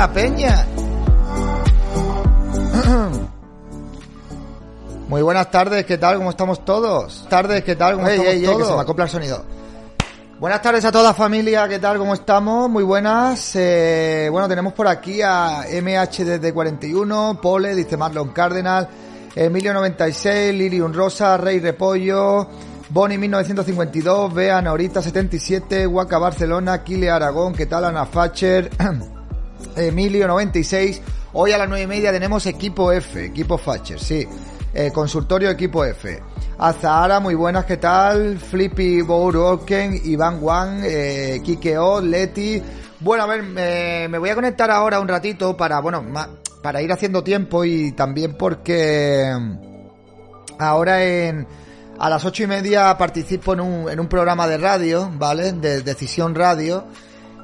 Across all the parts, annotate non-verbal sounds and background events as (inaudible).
la peña? Muy buenas tardes, ¿qué tal? ¿Cómo estamos todos? Tardes, ¿qué tal? ¿Cómo Ey, estamos ey, ey, todos? que se me acopla el sonido. Buenas tardes a toda familia, ¿qué tal? ¿Cómo estamos? Muy buenas. Eh, bueno, tenemos por aquí a MH desde 41, Pole, dice Marlon Cardenal, Emilio 96, Lirium Rosa, Rey Repollo, Bonnie 1952, Bea Norita 77, Huaca Barcelona, Kile Aragón, ¿qué tal? Ana Facher, (clears throat) Emilio 96. Hoy a las nueve y media tenemos equipo F, equipo Facher, sí. Eh, consultorio equipo F. Azahara, muy buenas, ¿qué tal? Flippy Bouroken, Iván Juan, eh, Kike O, Leti. Bueno, a ver, me, me voy a conectar ahora un ratito para, bueno, para ir haciendo tiempo y también porque ahora en, a las ocho y media participo en un, en un programa de radio, ¿vale? De Decisión Radio.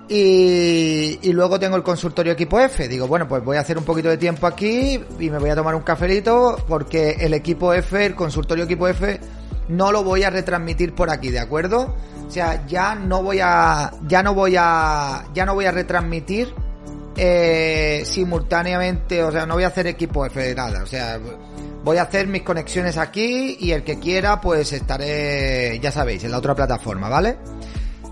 Y, y luego tengo el consultorio equipo F. Digo, bueno, pues voy a hacer un poquito de tiempo aquí y me voy a tomar un cafelito porque el equipo F, el consultorio equipo F, no lo voy a retransmitir por aquí, ¿de acuerdo? O sea, ya no voy a, ya no voy a, ya no voy a retransmitir eh, simultáneamente, o sea, no voy a hacer equipo F de nada, o sea, voy a hacer mis conexiones aquí y el que quiera, pues estaré, ya sabéis, en la otra plataforma, ¿vale?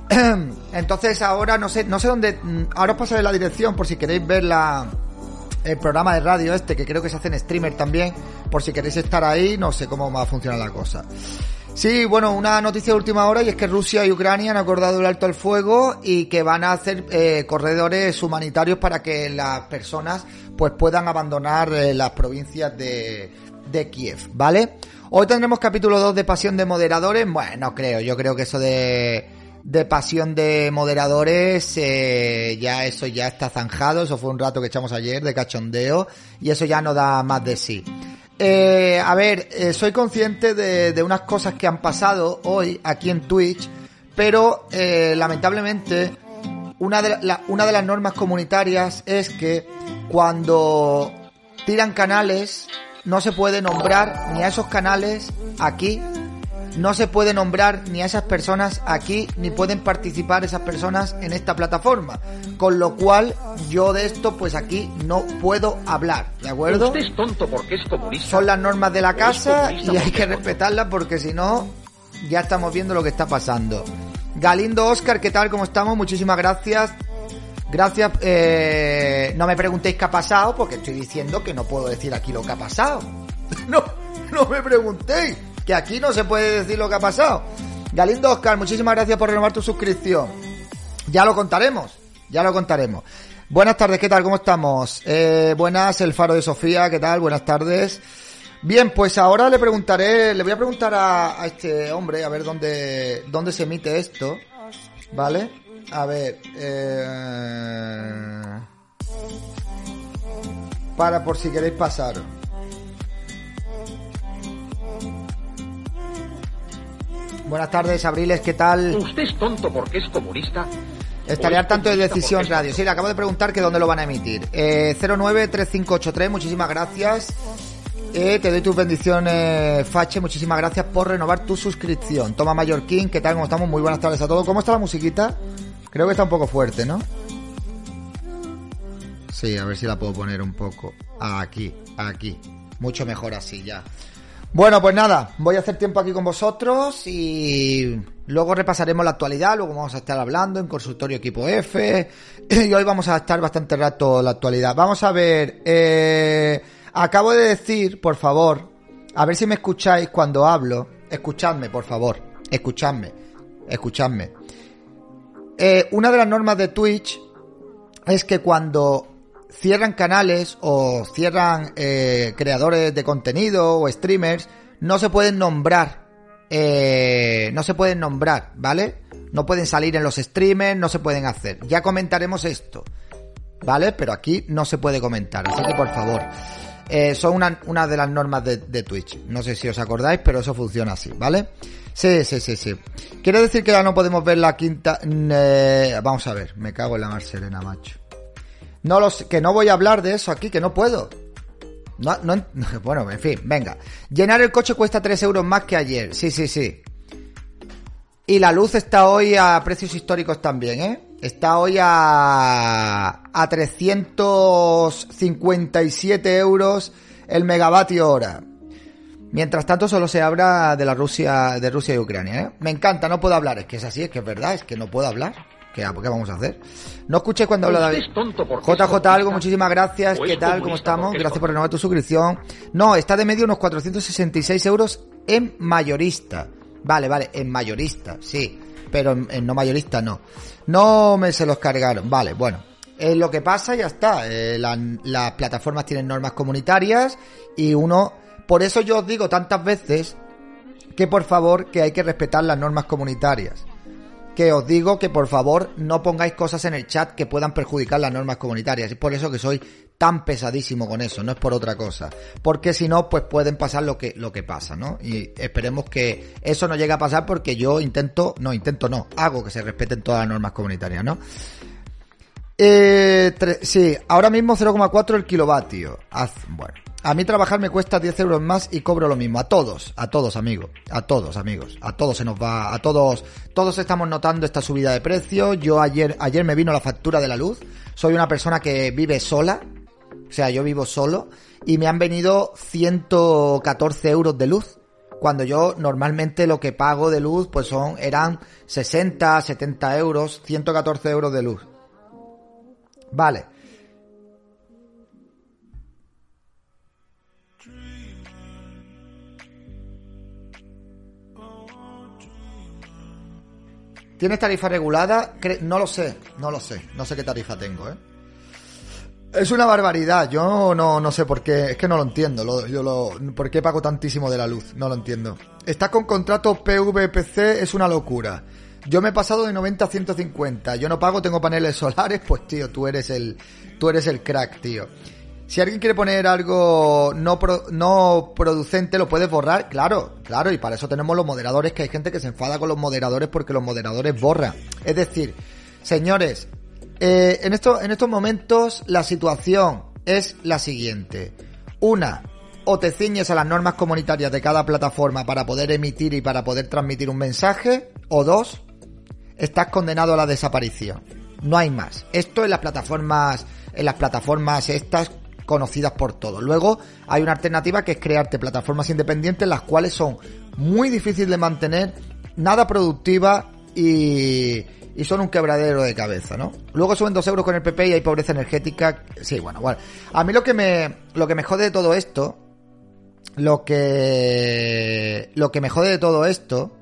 (clears throat) Entonces ahora no sé, no sé dónde, mm, ahora os pasaré la dirección por si queréis ver la, el programa de radio este, que creo que se hace en streamer también, por si queréis estar ahí, no sé cómo va a funcionar la cosa. Sí, bueno, una noticia de última hora y es que Rusia y Ucrania han acordado el alto al fuego y que van a hacer eh, corredores humanitarios para que las personas pues puedan abandonar eh, las provincias de, de Kiev, ¿vale? Hoy tendremos capítulo 2 de Pasión de Moderadores. Bueno, no creo, yo creo que eso de, de Pasión de Moderadores, eh, ya eso ya está zanjado, eso fue un rato que echamos ayer de cachondeo y eso ya no da más de sí. Eh, a ver, eh, soy consciente de, de unas cosas que han pasado hoy aquí en Twitch, pero eh, lamentablemente una de, una de las normas comunitarias es que cuando tiran canales no se puede nombrar ni a esos canales aquí, no se puede nombrar ni a esas personas aquí, ni pueden participar esas personas en esta plataforma. Con lo cual, yo de esto, pues aquí no puedo hablar, ¿de acuerdo? Usted es tonto porque es comunista. Son las normas de la casa y hay que es respetarlas porque si no, ya estamos viendo lo que está pasando. Galindo Oscar, ¿qué tal? ¿Cómo estamos? Muchísimas gracias. Gracias. eh, no me preguntéis qué ha pasado porque estoy diciendo que no puedo decir aquí lo que ha pasado. (laughs) no, no me preguntéis. Que aquí no se puede decir lo que ha pasado. Galindo Oscar, muchísimas gracias por renovar tu suscripción. Ya lo contaremos. Ya lo contaremos. Buenas tardes, ¿qué tal? ¿Cómo estamos? Eh, buenas, el Faro de Sofía, ¿qué tal? Buenas tardes. Bien, pues ahora le preguntaré, le voy a preguntar a, este hombre a ver dónde, dónde se emite esto, ¿vale? A ver, eh, para por si queréis pasar. Buenas tardes, Abriles, ¿qué tal? ¿Usted es tonto porque es comunista? Estaré al tanto de Decisión Radio. Sí, le acabo de preguntar que dónde lo van a emitir. Eh, 093583, muchísimas gracias. Eh, te doy tus bendiciones, Fache. Muchísimas gracias por renovar tu suscripción. Toma Mallorquín, ¿qué tal? ¿Cómo estamos? Muy buenas tardes a todos. ¿Cómo está la musiquita? Creo que está un poco fuerte, ¿no? Sí, a ver si la puedo poner un poco. Aquí, aquí. Mucho mejor así, ya. Bueno, pues nada, voy a hacer tiempo aquí con vosotros y luego repasaremos la actualidad, luego vamos a estar hablando en consultorio equipo F y hoy vamos a estar bastante rato la actualidad. Vamos a ver, eh, acabo de decir, por favor, a ver si me escucháis cuando hablo, escuchadme, por favor, escuchadme, escuchadme. Eh, una de las normas de Twitch es que cuando cierran canales o cierran eh, creadores de contenido o streamers, no se pueden nombrar. Eh, no se pueden nombrar, ¿vale? No pueden salir en los streamers, no se pueden hacer. Ya comentaremos esto, ¿vale? Pero aquí no se puede comentar, así que por favor. Eh, son una, una, de las normas de, de, Twitch. No sé si os acordáis, pero eso funciona así, ¿vale? Sí, sí, sí, sí. Quiere decir que ya no podemos ver la quinta... Eh, vamos a ver, me cago en la mar serena, macho. No los, que no voy a hablar de eso aquí, que no puedo. No, no, (laughs) bueno, en fin, venga. Llenar el coche cuesta 3 euros más que ayer. Sí, sí, sí. Y la luz está hoy a precios históricos también, ¿eh? Está hoy a, a 357 euros el megavatio hora. Mientras tanto solo se habla de la Rusia, de Rusia y Ucrania, ¿eh? Me encanta, no puedo hablar. Es que es así, es que es verdad, es que no puedo hablar. ¿Qué, ¿Qué, vamos a hacer? No escuché cuando habla David. JJ algo, muchísimas gracias. ¿Qué tal? ¿Cómo estamos? Gracias por renovar tu suscripción. No, está de medio unos 466 euros en mayorista. Vale, vale, en mayorista, sí. Pero en, no mayorista no. No me se los cargaron. Vale, bueno. Eh, lo que pasa ya está. Eh, la, las plataformas tienen normas comunitarias y uno... Por eso yo os digo tantas veces que por favor que hay que respetar las normas comunitarias que os digo que por favor no pongáis cosas en el chat que puedan perjudicar las normas comunitarias. Es por eso que soy tan pesadísimo con eso, no es por otra cosa. Porque si no, pues pueden pasar lo que, lo que pasa, ¿no? Y esperemos que eso no llegue a pasar porque yo intento, no, intento no, hago que se respeten todas las normas comunitarias, ¿no? Eh, sí, ahora mismo 0,4 el kilovatio. bueno, a mí trabajar me cuesta 10 euros más y cobro lo mismo. A todos, a todos, amigos. A todos, amigos. A todos se nos va, a todos, todos estamos notando esta subida de precio. Yo ayer, ayer me vino la factura de la luz. Soy una persona que vive sola. O sea, yo vivo solo. Y me han venido 114 euros de luz. Cuando yo normalmente lo que pago de luz, pues son, eran 60, 70 euros, 114 euros de luz. Vale. ¿Tienes tarifa regulada? No lo sé, no lo sé. No sé qué tarifa tengo, ¿eh? Es una barbaridad. Yo no, no sé por qué. Es que no lo entiendo. Lo, yo lo, ¿Por qué pago tantísimo de la luz? No lo entiendo. Estás con contrato PVPC, es una locura. Yo me he pasado de 90 a 150. Yo no pago, tengo paneles (laughs) solares. Pues tío, tú eres el, tú eres el crack, tío. Si alguien quiere poner algo no, no producente, lo puedes borrar. Claro, claro, y para eso tenemos los moderadores, que hay gente que se enfada con los moderadores porque los moderadores borran. Es decir, señores, eh, en, esto, en estos momentos la situación es la siguiente. Una, o te ciñes a las normas comunitarias de cada plataforma para poder emitir y para poder transmitir un mensaje, o dos, estás condenado a la desaparición. No hay más. Esto en las plataformas, en las plataformas estas conocidas por todos. Luego hay una alternativa que es crearte plataformas independientes, las cuales son muy difíciles de mantener, nada productivas y, y son un quebradero de cabeza, ¿no? Luego suben dos euros con el PP y hay pobreza energética. Sí, bueno, bueno. A mí lo que me, lo que me jode de todo esto, lo que, lo que me jode de todo esto,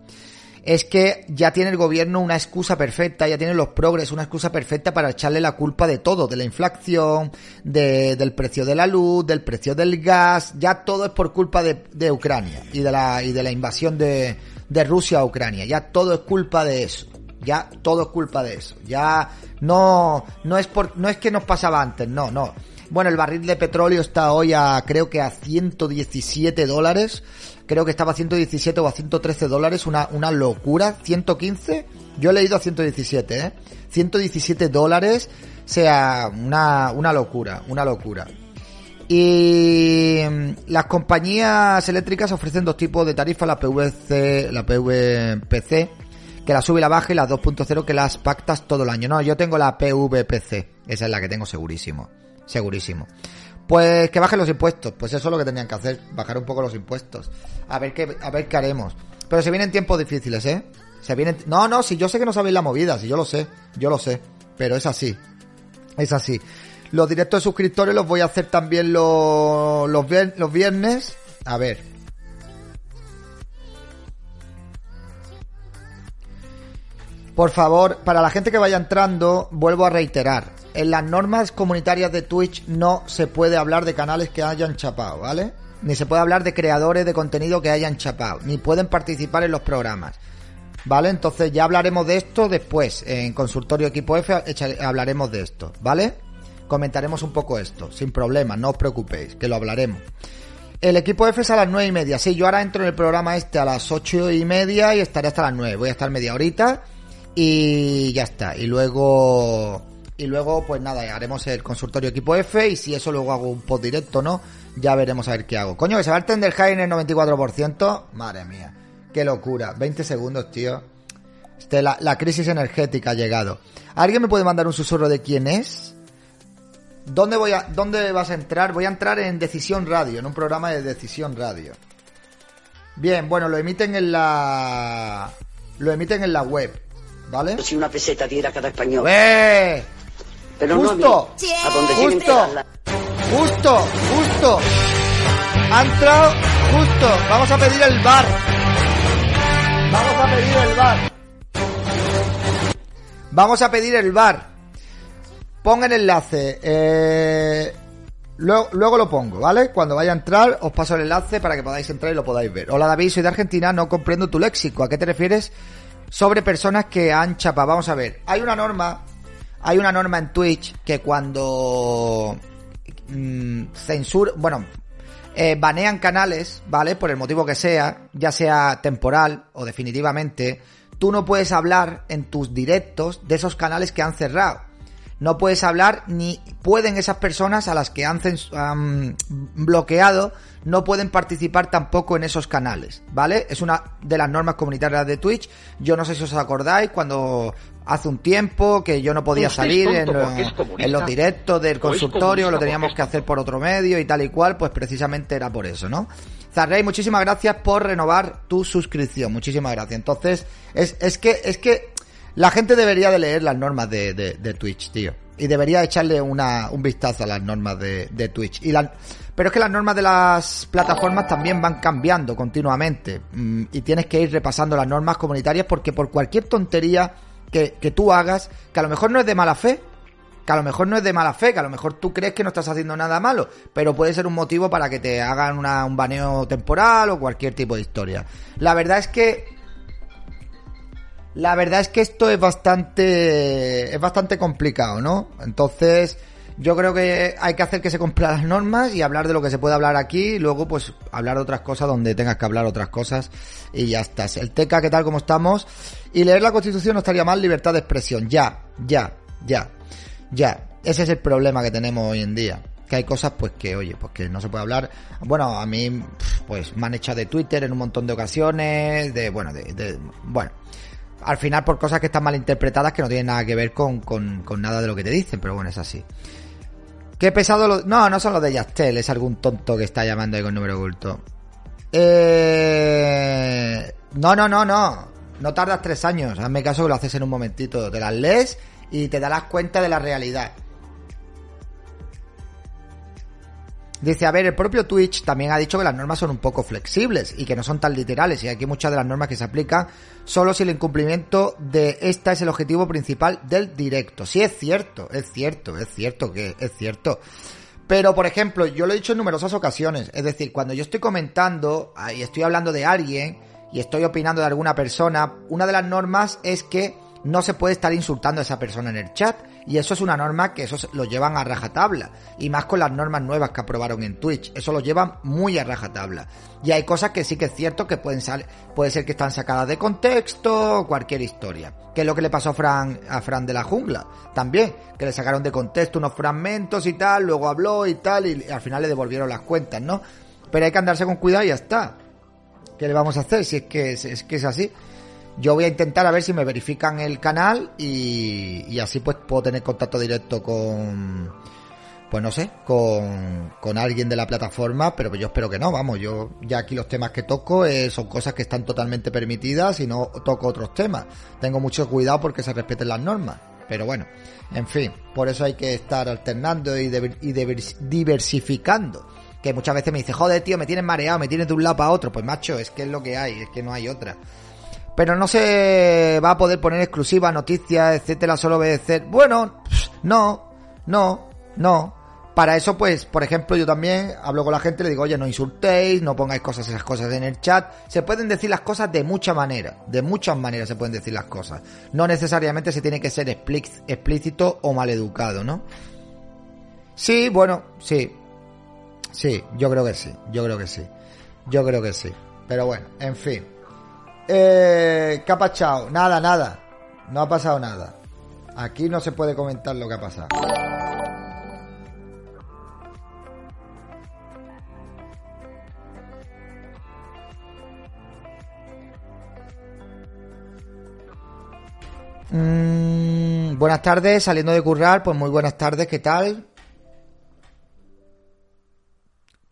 es que ya tiene el gobierno una excusa perfecta, ya tiene los progres una excusa perfecta para echarle la culpa de todo, de la inflación, de, del precio de la luz, del precio del gas, ya todo es por culpa de, Ucrania y de la, y de la invasión de, de Rusia a Ucrania, ya todo es culpa de eso. Ya todo es culpa de eso. Ya no, no es por, no es que nos pasaba antes, no, no. Bueno, el barril de petróleo está hoy a, creo que a 117 dólares. Creo que estaba a 117 o a 113 dólares, una, una locura, 115, yo he leído a 117, ¿eh? 117 dólares, sea, una, una locura, una locura. Y mm, las compañías eléctricas ofrecen dos tipos de tarifas, la PVC, la PVPC, que la sube y la baja, y las 2.0 que las pactas todo el año. No, yo tengo la PVPC, esa es la que tengo segurísimo, segurísimo. Pues que bajen los impuestos. Pues eso es lo que tenían que hacer, bajar un poco los impuestos. A ver qué, a ver qué haremos. Pero se vienen tiempos difíciles, ¿eh? Se vienen... No, no, si yo sé que no sabéis la movida, si yo lo sé, yo lo sé. Pero es así. Es así. Los directos de suscriptores los voy a hacer también los, los, los viernes. A ver. Por favor, para la gente que vaya entrando, vuelvo a reiterar en las normas comunitarias de Twitch no se puede hablar de canales que hayan chapado, ¿vale? Ni se puede hablar de creadores de contenido que hayan chapado, ni pueden participar en los programas. ¿Vale? Entonces ya hablaremos de esto después. En Consultorio Equipo F hablaremos de esto, ¿vale? Comentaremos un poco esto, sin problema, no os preocupéis, que lo hablaremos. El equipo F es a las nueve y media. Sí, yo ahora entro en el programa este a las ocho y media y estaré hasta las nueve. Voy a estar media horita y ya está. Y luego y luego, pues nada, haremos el consultorio equipo F y si eso luego hago un post directo, ¿no? Ya veremos a ver qué hago. Coño, que se va a extender high en el 94%. Madre mía, qué locura. 20 segundos, tío. Este, la, la crisis energética ha llegado. ¿Alguien me puede mandar un susurro de quién es? ¿Dónde, voy a, ¿Dónde vas a entrar? Voy a entrar en Decisión Radio, en un programa de Decisión Radio. Bien, bueno, lo emiten en la... Lo emiten en la web, ¿vale? Si una peseta diera cada español. ¡Eh! Pero justo, no a, a donde justo, justo, justo. Ha entrado justo. Vamos a pedir el bar. Vamos a pedir el bar. Vamos a pedir el bar. Ponga el enlace. Eh, luego, luego, lo pongo, ¿vale? Cuando vaya a entrar, os paso el enlace para que podáis entrar y lo podáis ver. Hola David, soy de Argentina, no comprendo tu léxico. ¿A qué te refieres sobre personas que han chapado? Vamos a ver. Hay una norma hay una norma en Twitch que cuando mmm, censura, bueno, eh, banean canales, ¿vale? Por el motivo que sea, ya sea temporal o definitivamente, tú no puedes hablar en tus directos de esos canales que han cerrado. No puedes hablar ni pueden esas personas a las que han, han bloqueado no pueden participar tampoco en esos canales, ¿vale? Es una de las normas comunitarias de Twitch. Yo no sé si os acordáis cuando hace un tiempo que yo no podía salir en, en, los directos del consultorio, lo teníamos que hacer por otro medio y tal y cual, pues precisamente era por eso, ¿no? Zarrey, muchísimas gracias por renovar tu suscripción, muchísimas gracias. Entonces, es, es que, es que la gente debería de leer las normas de, de, de Twitch, tío. Y debería echarle una, un vistazo a las normas de, de Twitch. Y la, pero es que las normas de las plataformas también van cambiando continuamente. Mm, y tienes que ir repasando las normas comunitarias porque por cualquier tontería que, tú hagas, que a lo mejor no es de mala fe, que a lo mejor no es de mala fe, que a lo mejor tú crees que no estás haciendo nada malo, pero puede ser un motivo para que te hagan un baneo temporal o cualquier tipo de historia. La verdad es que la verdad es que esto es bastante es bastante complicado, ¿no? Entonces, yo creo que hay que hacer que se cumplan las normas y hablar de lo que se puede hablar aquí y luego pues hablar de otras cosas donde tengas que hablar otras cosas y ya estás. El TECA, ¿qué tal? ¿Cómo estamos? Y leer la Constitución no estaría mal, libertad de expresión. Ya, ya, ya, ya. Ese es el problema que tenemos hoy en día. Que hay cosas pues que, oye, pues que no se puede hablar. Bueno, a mí pues me han echado de Twitter en un montón de ocasiones, de, bueno, de, de bueno al final por cosas que están mal interpretadas que no tienen nada que ver con, con, con, nada de lo que te dicen, pero bueno, es así. Qué pesado lo... No, no son los de Yastel, es algún tonto que está llamando ahí con número oculto. Eh... No, no, no, no. No tardas tres años. Hazme caso que lo haces en un momentito. Te las lees y te darás cuenta de la realidad. Dice, a ver, el propio Twitch también ha dicho que las normas son un poco flexibles y que no son tan literales y aquí muchas de las normas que se aplican solo si el incumplimiento de esta es el objetivo principal del directo. Sí, es cierto, es cierto, es cierto que es cierto. Pero, por ejemplo, yo lo he dicho en numerosas ocasiones. Es decir, cuando yo estoy comentando y estoy hablando de alguien y estoy opinando de alguna persona, una de las normas es que no se puede estar insultando a esa persona en el chat. Y eso es una norma que eso lo llevan a rajatabla. Y más con las normas nuevas que aprobaron en Twitch. Eso lo llevan muy a rajatabla. Y hay cosas que sí que es cierto que pueden salir, puede ser que están sacadas de contexto cualquier historia. Que es lo que le pasó a Fran, a Fran de la jungla. También, que le sacaron de contexto unos fragmentos y tal, luego habló y tal, y al final le devolvieron las cuentas, ¿no? Pero hay que andarse con cuidado y ya está. ¿Qué le vamos a hacer si es que es que es así? Yo voy a intentar a ver si me verifican el canal y, así pues puedo tener contacto directo con, pues no sé, con, con alguien de la plataforma, pero yo espero que no, vamos, yo ya aquí los temas que toco eh, son cosas que están totalmente permitidas y no toco otros temas. Tengo mucho cuidado porque se respeten las normas, pero bueno, en fin, por eso hay que estar alternando y, y diversificando. Que muchas veces me dice, joder tío, me tienes mareado, me tienes de un lado para otro. Pues macho, es que es lo que hay, es que no hay otra. Pero no se va a poder poner exclusiva, noticias, etcétera, solo obedecer. Bueno, no, no, no. Para eso, pues, por ejemplo, yo también hablo con la gente, le digo, oye, no insultéis, no pongáis cosas, esas cosas en el chat. Se pueden decir las cosas de muchas maneras, de muchas maneras se pueden decir las cosas. No necesariamente se tiene que ser explícito o maleducado, ¿no? Sí, bueno, sí. Sí, yo creo que sí, yo creo que sí. Yo creo que sí. Pero bueno, en fin. Eh, ¿Qué ha pasado? Nada, nada. No ha pasado nada. Aquí no se puede comentar lo que ha pasado. Mm, buenas tardes, saliendo de currar, pues muy buenas tardes, ¿qué tal?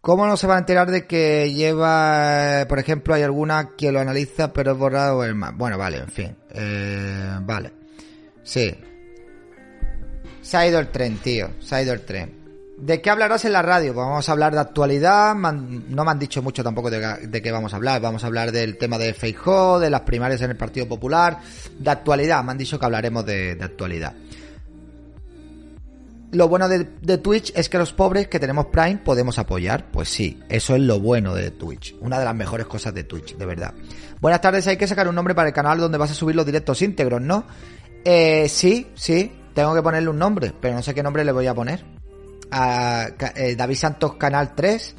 ¿Cómo no se va a enterar de que lleva, por ejemplo, hay alguna que lo analiza pero es borrado el más? Bueno, vale, en fin. Eh, vale. Sí. Se ha ido el tren, tío. Se ha ido el tren. ¿De qué hablarás en la radio? Pues vamos a hablar de actualidad. no me han dicho mucho tampoco de, qué vamos a hablar. Vamos a hablar del tema de Feijóo, de las primarias en el Partido Popular, de actualidad. Me han dicho que hablaremos de actualidad. Lo bueno de, Twitch es que los pobres que tenemos Prime podemos apoyar. Pues sí, eso es lo bueno de Twitch. Una de las mejores cosas de Twitch, de verdad. Buenas tardes, hay que sacar un nombre para el canal donde vas a subir los directos íntegros, ¿no? Eh, sí, sí, tengo que ponerle un nombre, pero no sé qué nombre le voy a poner. Eh, David Santos Canal 3,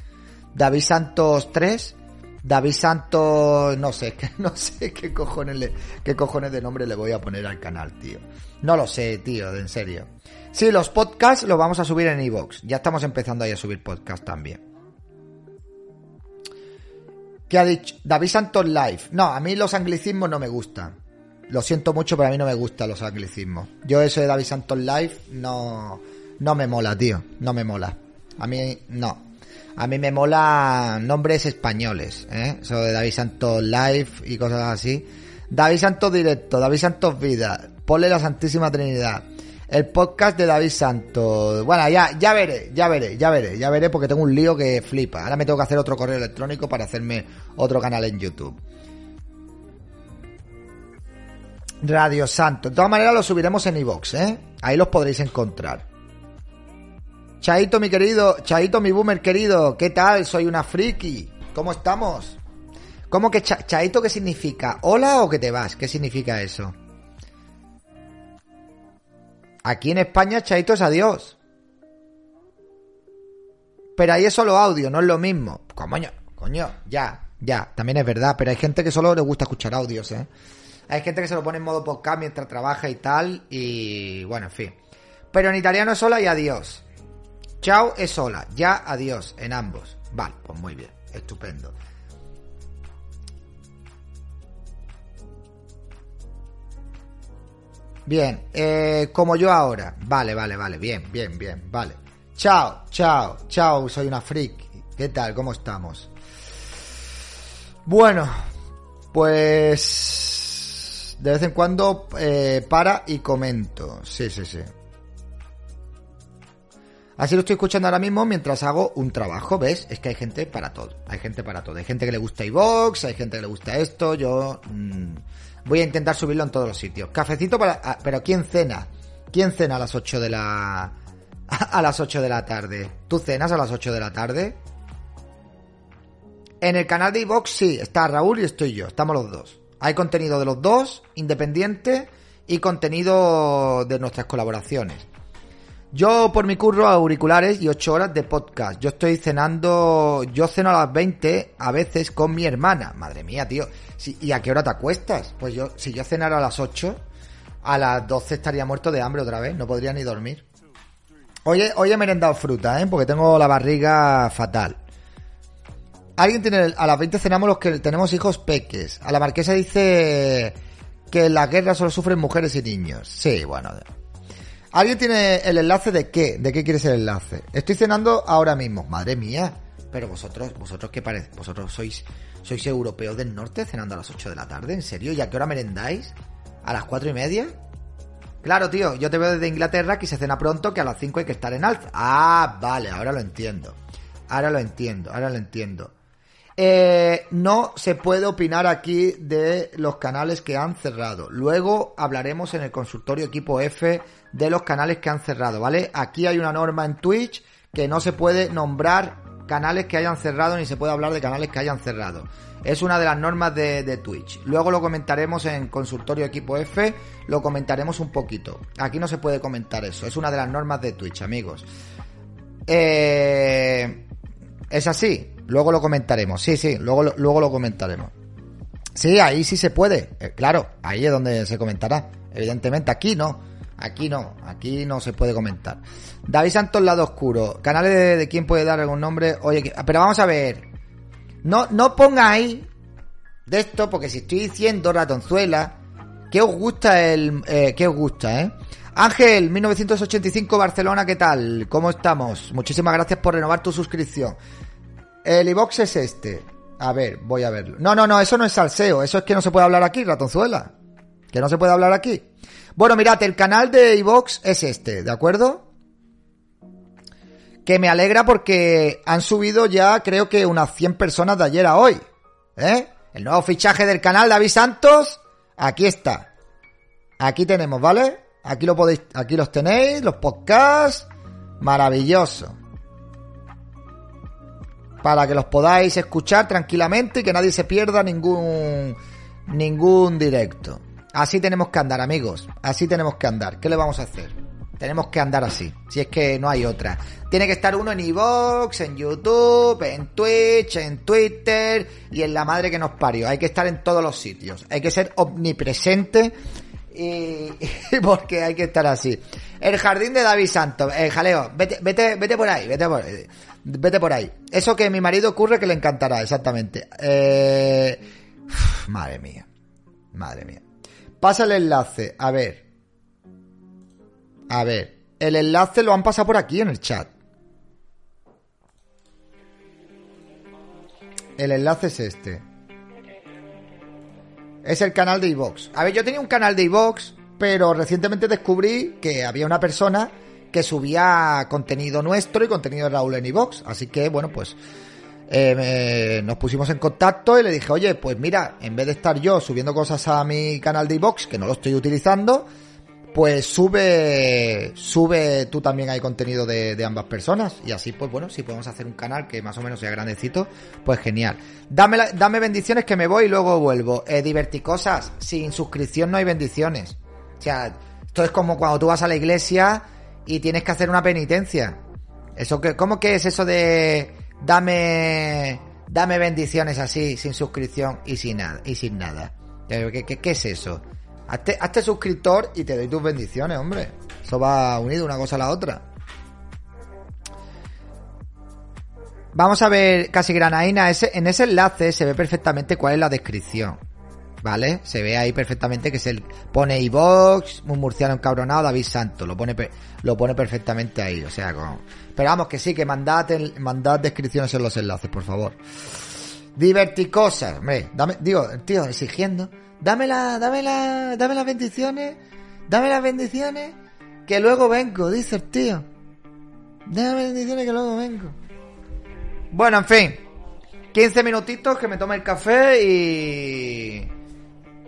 David Santos 3, David Santos, no sé, (laughs) no sé qué cojones, qué cojones de nombre le voy a poner al canal, tío. No lo sé, tío, en serio. Sí, los podcasts los vamos a subir en iVoox. Ya estamos empezando ahí a subir podcasts también. ¿Qué ha dicho? David Santos Live. No, a mí los anglicismos no me gustan. Lo siento mucho, pero a mí no me gustan los anglicismos. Yo eso de David Santos Live no, no me mola, tío. No me mola. A mí no. A mí me mola nombres españoles, ¿eh? Eso de David Santos Live y cosas así. David Santos Directo, David Santos Vida, ponle la Santísima Trinidad el podcast de David Santos. Bueno, ya, ya veré, ya veré, ya veré, ya veré porque tengo un lío que flipa. Ahora me tengo que hacer otro correo electrónico para hacerme otro canal en YouTube. Radio Santo. De todas maneras lo subiremos en iVox, ¿eh? Ahí los podréis encontrar. Chaito, mi querido, Chaito, mi boomer querido, ¿qué tal? Soy una friki. ¿Cómo estamos? ¿Cómo que Chaito qué significa? ¿Hola o que te vas? ¿Qué significa eso? Aquí en España, chaito es adiós. Pero ahí es solo audio, no es lo mismo. Coño, coño, ya, ya, también es verdad, pero hay gente que solo le gusta escuchar audios, ¿eh? Hay gente que se lo pone en modo podcast mientras trabaja y tal, y bueno, en fin. Pero en italiano es sola y adiós. Chao es sola, ya adiós, en ambos. Vale, pues muy bien, estupendo. Bien, eh, como yo ahora. Vale, vale, vale, bien, bien, bien, vale. Chao, chao, chao, soy una freak. ¿Qué tal? ¿Cómo estamos? Bueno, pues de vez en cuando eh, para y comento. Sí, sí, sí. Así lo estoy escuchando ahora mismo mientras hago un trabajo, ¿ves? Es que hay gente para todo. Hay gente para todo. Hay gente que le gusta iVox, hay gente que le gusta esto. Yo mm, voy a intentar subirlo en todos los sitios. Cafecito para... ah, pero ¿quién cena? ¿Quién cena a las 8 de la... (laughs) a las 8 de la tarde? ¿Tú cenas a las 8 de la tarde? En el canal de iVox sí, está Raúl y estoy yo. Estamos los dos. Hay contenido de los dos, independiente, y contenido de nuestras colaboraciones. Yo por mi curro auriculares y 8 horas de podcast. Yo estoy cenando, yo ceno a las 20 a veces con mi hermana. Madre mía, tío. ¿Y a qué hora te acuestas? Pues yo, si yo cenara a las 8, a las 12 estaría muerto de hambre otra vez. No podría ni dormir. Hoy he, hoy he merendado fruta, ¿eh? Porque tengo la barriga fatal. Alguien tiene, a las 20 cenamos los que tenemos hijos peques. A la marquesa dice que en la guerra solo sufren mujeres y niños. Sí, bueno. ¿Alguien tiene el enlace de qué? ¿De qué quieres el enlace? Estoy cenando ahora mismo. Madre mía. Pero vosotros, vosotros qué parece? ¿Vosotros sois, sois europeos del norte cenando a las 8 de la tarde? ¿En serio? ¿Y a qué hora merendáis? ¿A las 4 y media? Claro, tío, yo te veo desde Inglaterra que se cena pronto, que a las 5 hay que estar en alza. Ah, vale, ahora lo entiendo. Ahora lo entiendo, ahora lo entiendo. Eh, no se puede opinar aquí de los canales que han cerrado. Luego hablaremos en el consultorio equipo F de los canales que han cerrado, ¿vale? Aquí hay una norma en Twitch que no se puede nombrar canales que hayan cerrado ni se puede hablar de canales que hayan cerrado. Es una de las normas de, Twitch. Luego lo comentaremos en consultorio equipo F, lo comentaremos un poquito. Aquí no se puede comentar eso, es una de las normas de Twitch, amigos. Eh, es así, luego lo comentaremos. Sí, sí, luego, luego lo comentaremos. Sí, ahí sí se puede. Eh, claro, ahí es donde se comentará. Evidentemente, aquí no. Aquí no, aquí no se puede comentar. David Santos Lado Oscuro. Canales de, quién puede dar algún nombre. Oye, que- pero vamos a ver. No, no pongáis de esto, porque si estoy diciendo ratonzuela, ¿qué os gusta el. Eh, ¿Qué os gusta, eh? Ángel, 1985 Barcelona, ¿qué tal? ¿Cómo estamos? Muchísimas gracias por renovar tu suscripción. El iBox es este. A ver, voy a verlo. No, no, no, eso no es salseo. Eso es que no se puede hablar aquí, ratonzuela. Que no se puede hablar aquí. Bueno, mirad, el canal de iBox es este, ¿de acuerdo? Que me alegra porque han subido ya, creo que unas 100 personas de ayer a hoy. ¿Eh? El nuevo fichaje del canal David Santos. Aquí está. Aquí tenemos, ¿vale? Aquí lo podéis, aquí los tenéis, los podcasts. Maravilloso para que los podáis escuchar tranquilamente y que nadie se pierda ningún ningún directo. Así tenemos que andar, amigos. Así tenemos que andar. ¿Qué le vamos a hacer? Tenemos que andar así. Si es que no hay otra. Tiene que estar uno en iVoox, en YouTube, en Twitch, en Twitter y en la madre que nos parió. Hay que estar en todos los sitios. Hay que ser omnipresente y, (laughs) porque hay que estar así. El jardín de David Santos. Eh, jaleo, vete, vete, vete por ahí, vete por, vete por ahí. Eso que mi marido ocurre que le encantará, exactamente. Eh, madre mía. Madre mía. Pasa el enlace. A ver. A ver. El enlace lo han pasado por aquí en el chat. El enlace es este. Es el canal de iVox. A ver, yo tenía un canal de iVox, pero recientemente descubrí que había una persona que subía contenido nuestro y contenido de Raúl en iVox. Así que, bueno, pues eh, nos pusimos en contacto y le dije, oye, pues mira, en vez de estar yo subiendo cosas a mi canal de iVox, que no lo estoy utilizando, pues sube, sube tú también hay contenido de, de ambas personas. Y así, pues bueno, si podemos hacer un canal que más o menos sea grandecito, pues genial. Dame, la- dame bendiciones que me voy y luego vuelvo. Eh, diverticosas, sin suscripción no hay bendiciones. O sea, esto es como cuando tú vas a la iglesia y tienes que hacer una penitencia. Eso que, ¿cómo que es eso de dame, dame bendiciones así, sin suscripción y sin nada, y sin nada? ¿Qué, es eso? Hazte, hazte suscriptor y te doy tus bendiciones, hombre. Eso va unido una cosa a la otra. Vamos a ver, casi granaina, ese, en ese enlace se ve perfectamente cuál es la descripción. ¿Vale? Se ve ahí perfectamente que se pone iVox, un murciano encabronado, David Santos. Lo pone, lo pone perfectamente ahí. O sea, con... Pero vamos, que sí, que mandad, el- mandad descripciones en los enlaces, por favor. Diverticosas, hombre, dame, digo, tío, exigiendo. Dame la, dame la, dame las bendiciones, dame las bendiciones, que luego vengo, dice el tío. Déjame bendiciones que luego vengo. Bueno, en fin. 15 minutitos que me tome el café y.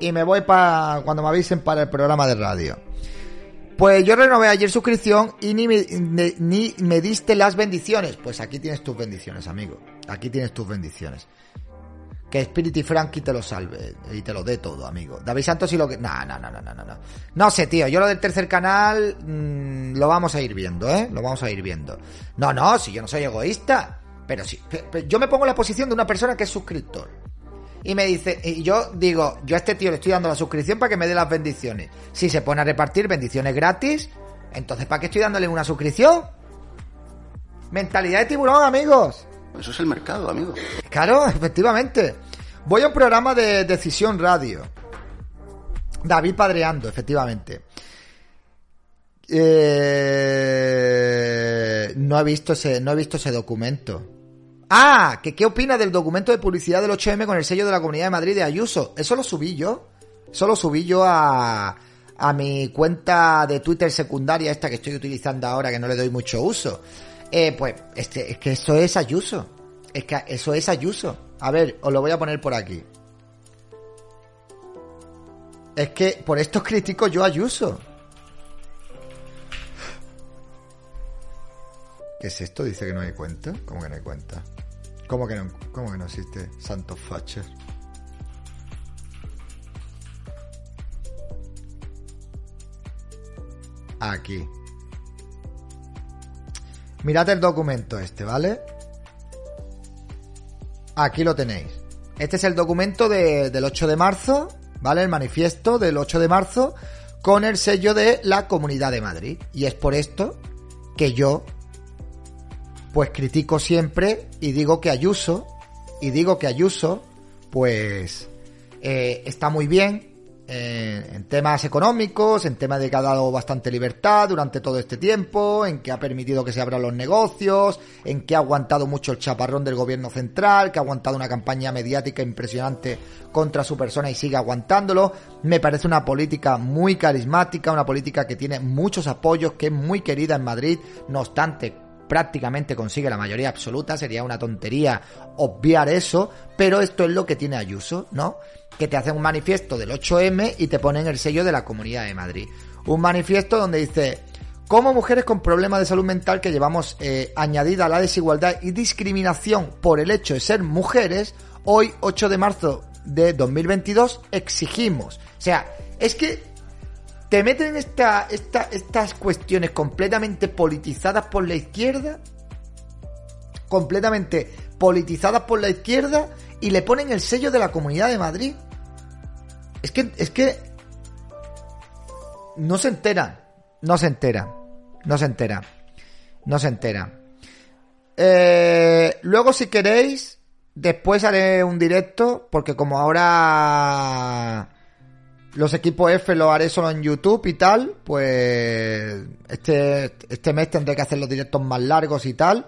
Y me voy para. Cuando me avisen para el programa de radio. Pues yo renové ayer suscripción y ni me, ni, me diste las bendiciones. Pues aquí tienes tus bendiciones, amigo. Aquí tienes tus bendiciones. Que Spirit y Frankie te lo salve y te lo dé todo, amigo. David Santos y lo que... No, no, no, no, no, no. No sé, tío. Yo lo del tercer canal mmm, lo vamos a ir viendo, ¿eh? Lo vamos a ir viendo. No, no, si yo no soy egoísta. Pero sí. Pero yo me pongo en la posición de una persona que es suscriptor. Y me dice, y yo digo, yo a este tío le estoy dando la suscripción para que me dé las bendiciones. Si se pone a repartir bendiciones gratis, entonces ¿para qué estoy dándole una suscripción? Mentalidad de tiburón, amigos. Eso es el mercado, amigo. Claro, (laughs) efectivamente. Voy a un programa de Decisión Radio. David Padreando, efectivamente. Eh, no he visto ese, no he visto ese documento. Ah, que qué opina del documento de publicidad del 8M con el sello de la Comunidad de Madrid de Ayuso. Eso lo subí yo. Eso lo subí yo a, a mi cuenta de Twitter secundaria, esta que estoy utilizando ahora, que no le doy mucho uso. Eh, pues, este, es que eso es Ayuso. Es que eso es Ayuso. A ver, os lo voy a poner por aquí. Es que por estos critico yo Ayuso. ¿Qué es esto? Dice que no hay cuenta. ¿Cómo que no hay cuenta? ¿Cómo que no, cómo que no existe Santos Facher? Aquí. Mirad el documento este, ¿vale? Aquí lo tenéis. Este es el documento de, del 8 de marzo, ¿vale? El manifiesto del 8 de marzo con el sello de la Comunidad de Madrid. Y es por esto que yo, pues critico siempre y digo que Ayuso, y digo que Ayuso, pues eh, está muy bien eh, en temas económicos, en temas de que ha dado bastante libertad durante todo este tiempo, en que ha permitido que se abran los negocios, en que ha aguantado mucho el chaparrón del gobierno central, que ha aguantado una campaña mediática impresionante contra su persona y sigue aguantándolo. Me parece una política muy carismática, una política que tiene muchos apoyos, que es muy querida en Madrid, no obstante, prácticamente consigue la mayoría absoluta, sería una tontería obviar eso, pero esto es lo que tiene Ayuso, ¿no? Que te hace un manifiesto del 8M y te ponen el sello de la Comunidad de Madrid. Un manifiesto donde dice, como mujeres con problemas de salud mental que llevamos eh, añadida la desigualdad y discriminación por el hecho de ser mujeres, hoy 8 de marzo de 2022 exigimos. O sea, es que te meten esta, esta, estas cuestiones completamente politizadas por la izquierda, completamente politizadas por la izquierda, y le ponen el sello de la Comunidad de Madrid. Es que, es que no se enteran, no se enteran, no se enteran, no se enteran. Eh, luego, si queréis, después haré un directo, porque como ahora los equipos F los haré solo en YouTube y tal, pues este, este mes tendré que hacer los directos más largos y tal,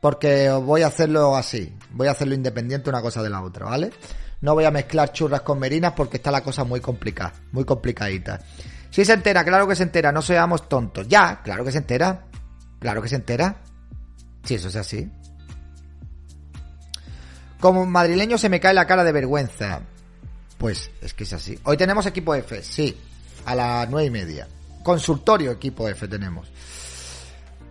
porque voy a hacerlo así, voy a hacerlo independiente una cosa de la otra, ¿vale? No voy a mezclar churras con merinas porque está la cosa muy complicada, muy complicadita. Si se entera, claro que se entera, no seamos tontos. Ya, claro que se entera, claro que se entera. Si eso es así. Como madrileño se me cae la cara de vergüenza. Pues es que es así. Hoy tenemos equipo F, sí, a las nueve y media. Consultorio equipo F tenemos.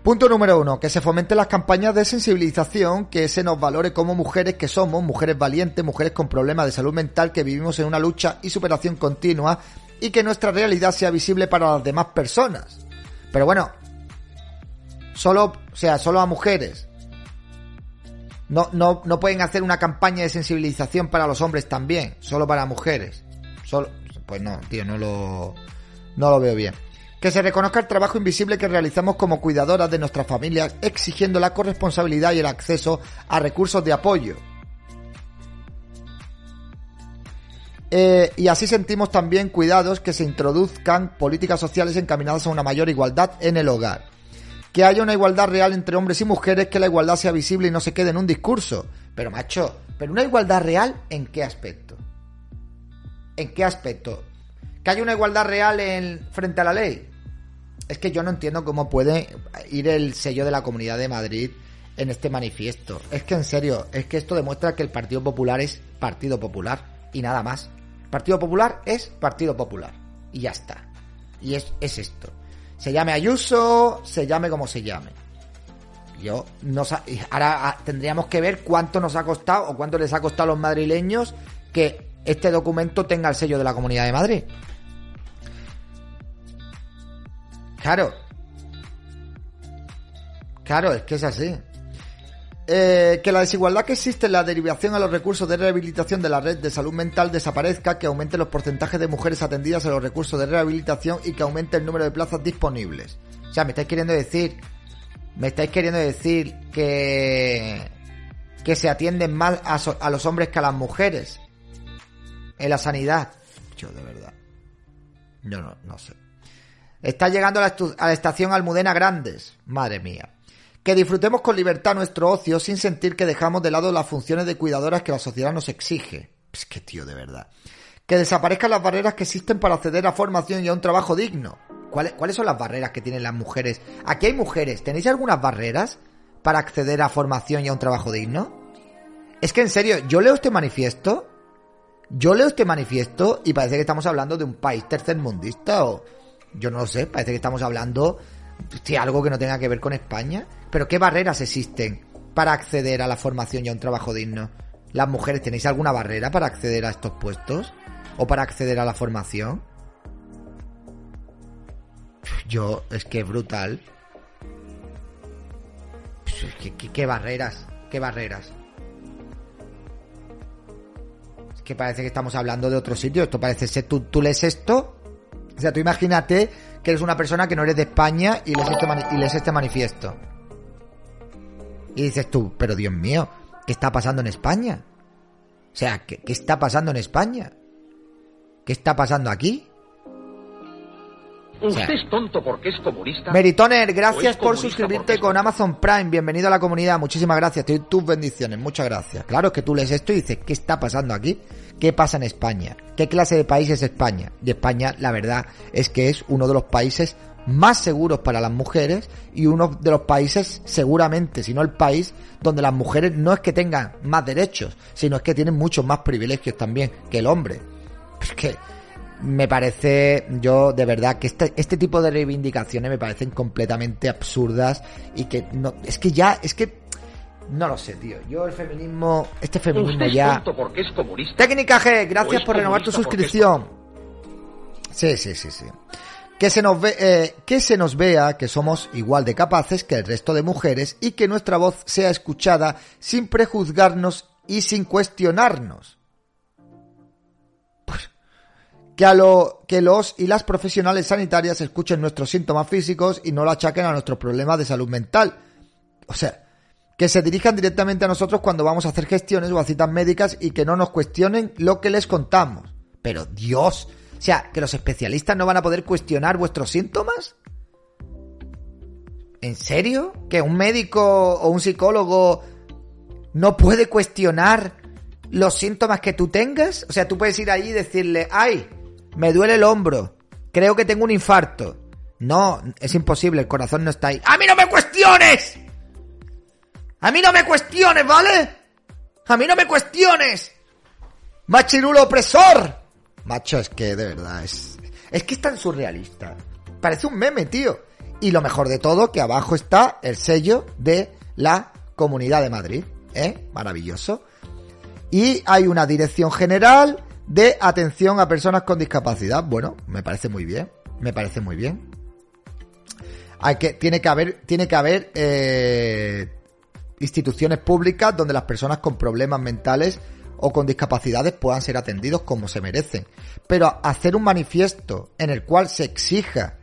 Punto número uno, que se fomenten las campañas de sensibilización, que se nos valore como mujeres que somos, mujeres valientes, mujeres con problemas de salud mental, que vivimos en una lucha y superación continua y que nuestra realidad sea visible para las demás personas. Pero bueno, solo, o sea, solo a mujeres. No, no, no pueden hacer una campaña de sensibilización para los hombres también, solo para mujeres. Solo, pues no, tío, no lo, no lo veo bien. Que se reconozca el trabajo invisible que realizamos como cuidadoras de nuestras familias, exigiendo la corresponsabilidad y el acceso a recursos de apoyo. Eh, y así sentimos también cuidados que se introduzcan políticas sociales encaminadas a una mayor igualdad en el hogar. Que haya una igualdad real entre hombres y mujeres, que la igualdad sea visible y no se quede en un discurso. Pero macho, ¿pero una igualdad real en qué aspecto? ¿En qué aspecto? ¿Que haya una igualdad real en, frente a la ley? es que yo no entiendo cómo puede ir el sello de la Comunidad de Madrid en este manifiesto. Es que en serio, es que esto demuestra que el Partido Popular es Partido Popular y nada más. Partido Popular es Partido Popular y ya está. Y es, es esto. Se llame Ayuso, se llame como se llame. Yo no ahora ah, tendríamos que ver cuánto nos ha costado o cuánto les ha costado a los madrileños que este documento tenga el sello de la Comunidad de Madrid. Claro. Claro, es que es así. Eh, que la desigualdad que existe en la derivación a los recursos de rehabilitación de la red de salud mental desaparezca, que aumente los porcentajes de mujeres atendidas a los recursos de rehabilitación y que aumente el número de plazas disponibles. O sea, me estáis queriendo decir, me estáis queriendo decir que que se atienden mal a, los hombres que a las mujeres en la sanidad. Yo de verdad, yo no, no sé. Está llegando a la estación Almudena Grandes. Madre mía. Que disfrutemos con libertad nuestro ocio sin sentir que dejamos de lado las funciones de cuidadoras que la sociedad nos exige. Es que tío, de verdad. Que desaparezcan las barreras que existen para acceder a formación y a un trabajo digno. ¿Cuáles, ¿Cuáles son las barreras que tienen las mujeres? Aquí hay mujeres. ¿Tenéis algunas barreras para acceder a formación y a un trabajo digno? Es que en serio, yo leo este manifiesto yo leo este manifiesto y parece que estamos hablando de un país tercermundista o yo no lo sé, parece que estamos hablando de algo que no tenga que ver con España. Pero ¿qué barreras existen para acceder a la formación y a un trabajo digno? Las mujeres, ¿tenéis alguna barrera para acceder a estos puestos? ¿O para acceder a la formación? Yo, es que es brutal. ¿Qué, qué- qué barreras? ¿Qué barreras? Es que parece que estamos hablando de otro sitio. Esto parece ser. Tú, lees esto. O sea, tú imagínate que eres una persona que no eres de España y este, y lees este manifiesto. Y dices tú, pero Dios mío, ¿qué está pasando en España? O sea, ¿qué, qué está pasando en España? ¿Qué está pasando aquí? ¿Usted sea, es tonto porque es comunista? Meritoner, gracias ¿O es por suscribirte con Amazon Prime. Bienvenido a la comunidad. Muchísimas gracias. Te doy tus bendiciones. Muchas gracias. Claro es que tú lees esto y dices, ¿qué está pasando aquí? ¿Qué pasa en España? ¿Qué clase de país es España? Y España, la verdad, es que es uno de los países más seguros para las mujeres y uno de los países, seguramente, si no el país, donde las mujeres no es que tengan más derechos, sino es que tienen muchos más privilegios también que el hombre. Es que me parece, yo de verdad, que este, este tipo de reivindicaciones me parecen completamente absurdas y que no, es que ya, es que, no lo sé, tío. Yo el feminismo, este feminismo ¿Usted es ya... porque es comunista? Técnica G, gracias ¿O es por renovar tu suscripción. Sí, sí, sí, sí. Que se nos eh, que se nos vea que somos igual de capaces que el resto de mujeres y que nuestra voz sea escuchada sin prejuzgarnos y sin cuestionarnos. Pues, que a lo que los y las profesionales sanitarias escuchen nuestros síntomas físicos y no lo achaquen a nuestros problemas de salud mental. O sea, que se dirijan directamente a nosotros cuando vamos a hacer gestiones o a citas médicas y que no nos cuestionen lo que les contamos. Pero Dios, o sea, que los especialistas no van a poder cuestionar vuestros síntomas. ¿En serio? ¿Que un médico o un psicólogo no puede cuestionar los síntomas que tú tengas? O sea, tú puedes ir ahí y decirle, ay, me duele el hombro, creo que tengo un infarto. No, es imposible, el corazón no está ahí. ¡A mí no me cuestiones! ¡A mí no me cuestiones, ¿vale? ¡A mí no me cuestiones! ¡Machirulo opresor! Macho, es que de verdad es. Es que es tan surrealista. Parece un meme, tío. Y lo mejor de todo, que abajo está el sello de la Comunidad de Madrid. ¿Eh? Maravilloso. Y hay una dirección general de atención a personas con discapacidad. Bueno, me parece muy bien. Me parece muy bien. Hay que, tiene que haber, tiene que haber eh, instituciones públicas donde las personas con problemas mentales o con discapacidades puedan ser atendidos como se merecen. Pero hacer un manifiesto en el cual se exija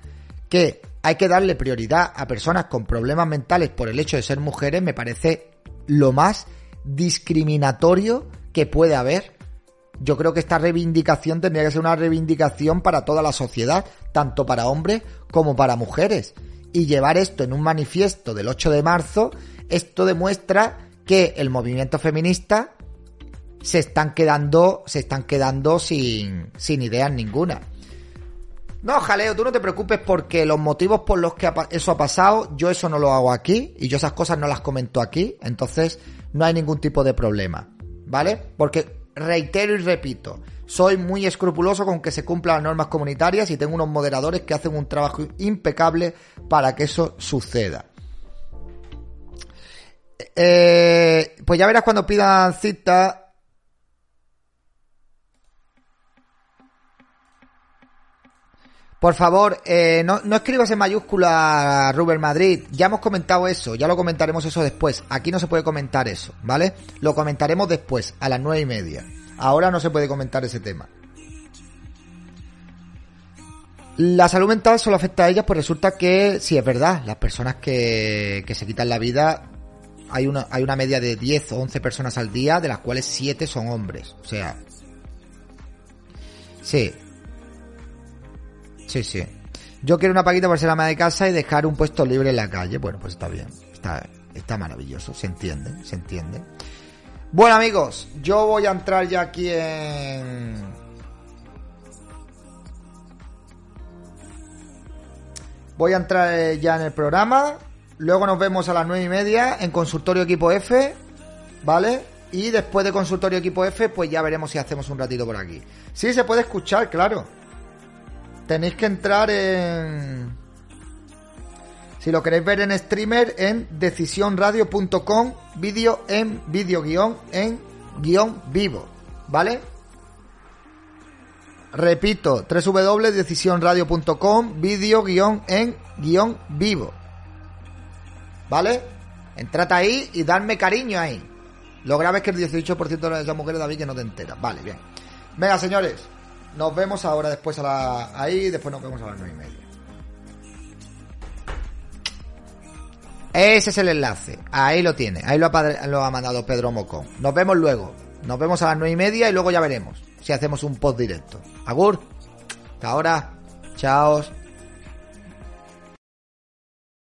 que hay que darle prioridad a personas con problemas mentales por el hecho de ser mujeres me parece lo más discriminatorio que puede haber. Yo creo que esta reivindicación tendría que ser una reivindicación para toda la sociedad, tanto para hombres como para mujeres. Y llevar esto en un manifiesto del 8 de marzo, esto demuestra que el movimiento feminista se están quedando, se están quedando sin, sin ideas ninguna. No, jaleo, tú no te preocupes porque los motivos por los que eso ha pasado, yo eso no lo hago aquí y yo esas cosas no las comento aquí, entonces no hay ningún tipo de problema, ¿vale? Porque reitero y repito, soy muy escrupuloso con que se cumplan las normas comunitarias y tengo unos moderadores que hacen un trabajo impecable para que eso suceda. Eh, pues ya verás cuando pidan cita. Por favor, eh, no, escribas en mayúscula Rubén Madrid. Ya hemos comentado eso, ya lo comentaremos eso después. Aquí no se puede comentar eso, ¿vale? Lo comentaremos después, a las nueve y media. Ahora no se puede comentar ese tema. La salud mental solo afecta a ellas, pues resulta que, sí, es verdad, las personas que, que se quitan la vida, hay una, hay una media de 10 o 11 personas al día, de las cuales 7 son hombres. O sea, sí, sí, sí. Yo quiero una paquita por ser ama de casa y dejar un puesto libre en la calle. Bueno, pues está bien, está, está maravilloso, se entiende, se entiende. Bueno amigos, yo voy a entrar ya aquí en... Voy a entrar eh, ya en el programa. Luego nos vemos a las nueve y media en Consultorio Equipo F. ¿Vale? Y después de Consultorio Equipo F, pues ya veremos si hacemos un ratito por aquí. Sí, se puede escuchar, claro. Tenéis que entrar en... Si lo queréis ver en streamer, en decisionradio.com, vídeo en vídeo guion en guion vivo. ¿Vale? Repito, www.decisionradio.com, vídeo guion en guion vivo. ¿Vale? Entrad ahí y dadme cariño ahí. Lo grave es que el 18% de esas mujeres, David, que no te enteras. Vale, bien. Venga, señores. Nos vemos ahora después a la... ahí, después nos vemos a las nueve y media. Ese es el enlace. Ahí lo tiene. Ahí lo ha, mandado Pedro Mocón. Nos vemos luego. Nos vemos a las nueve y media y luego ya veremos si hacemos un post directo. Agur. Hasta ahora. Chao.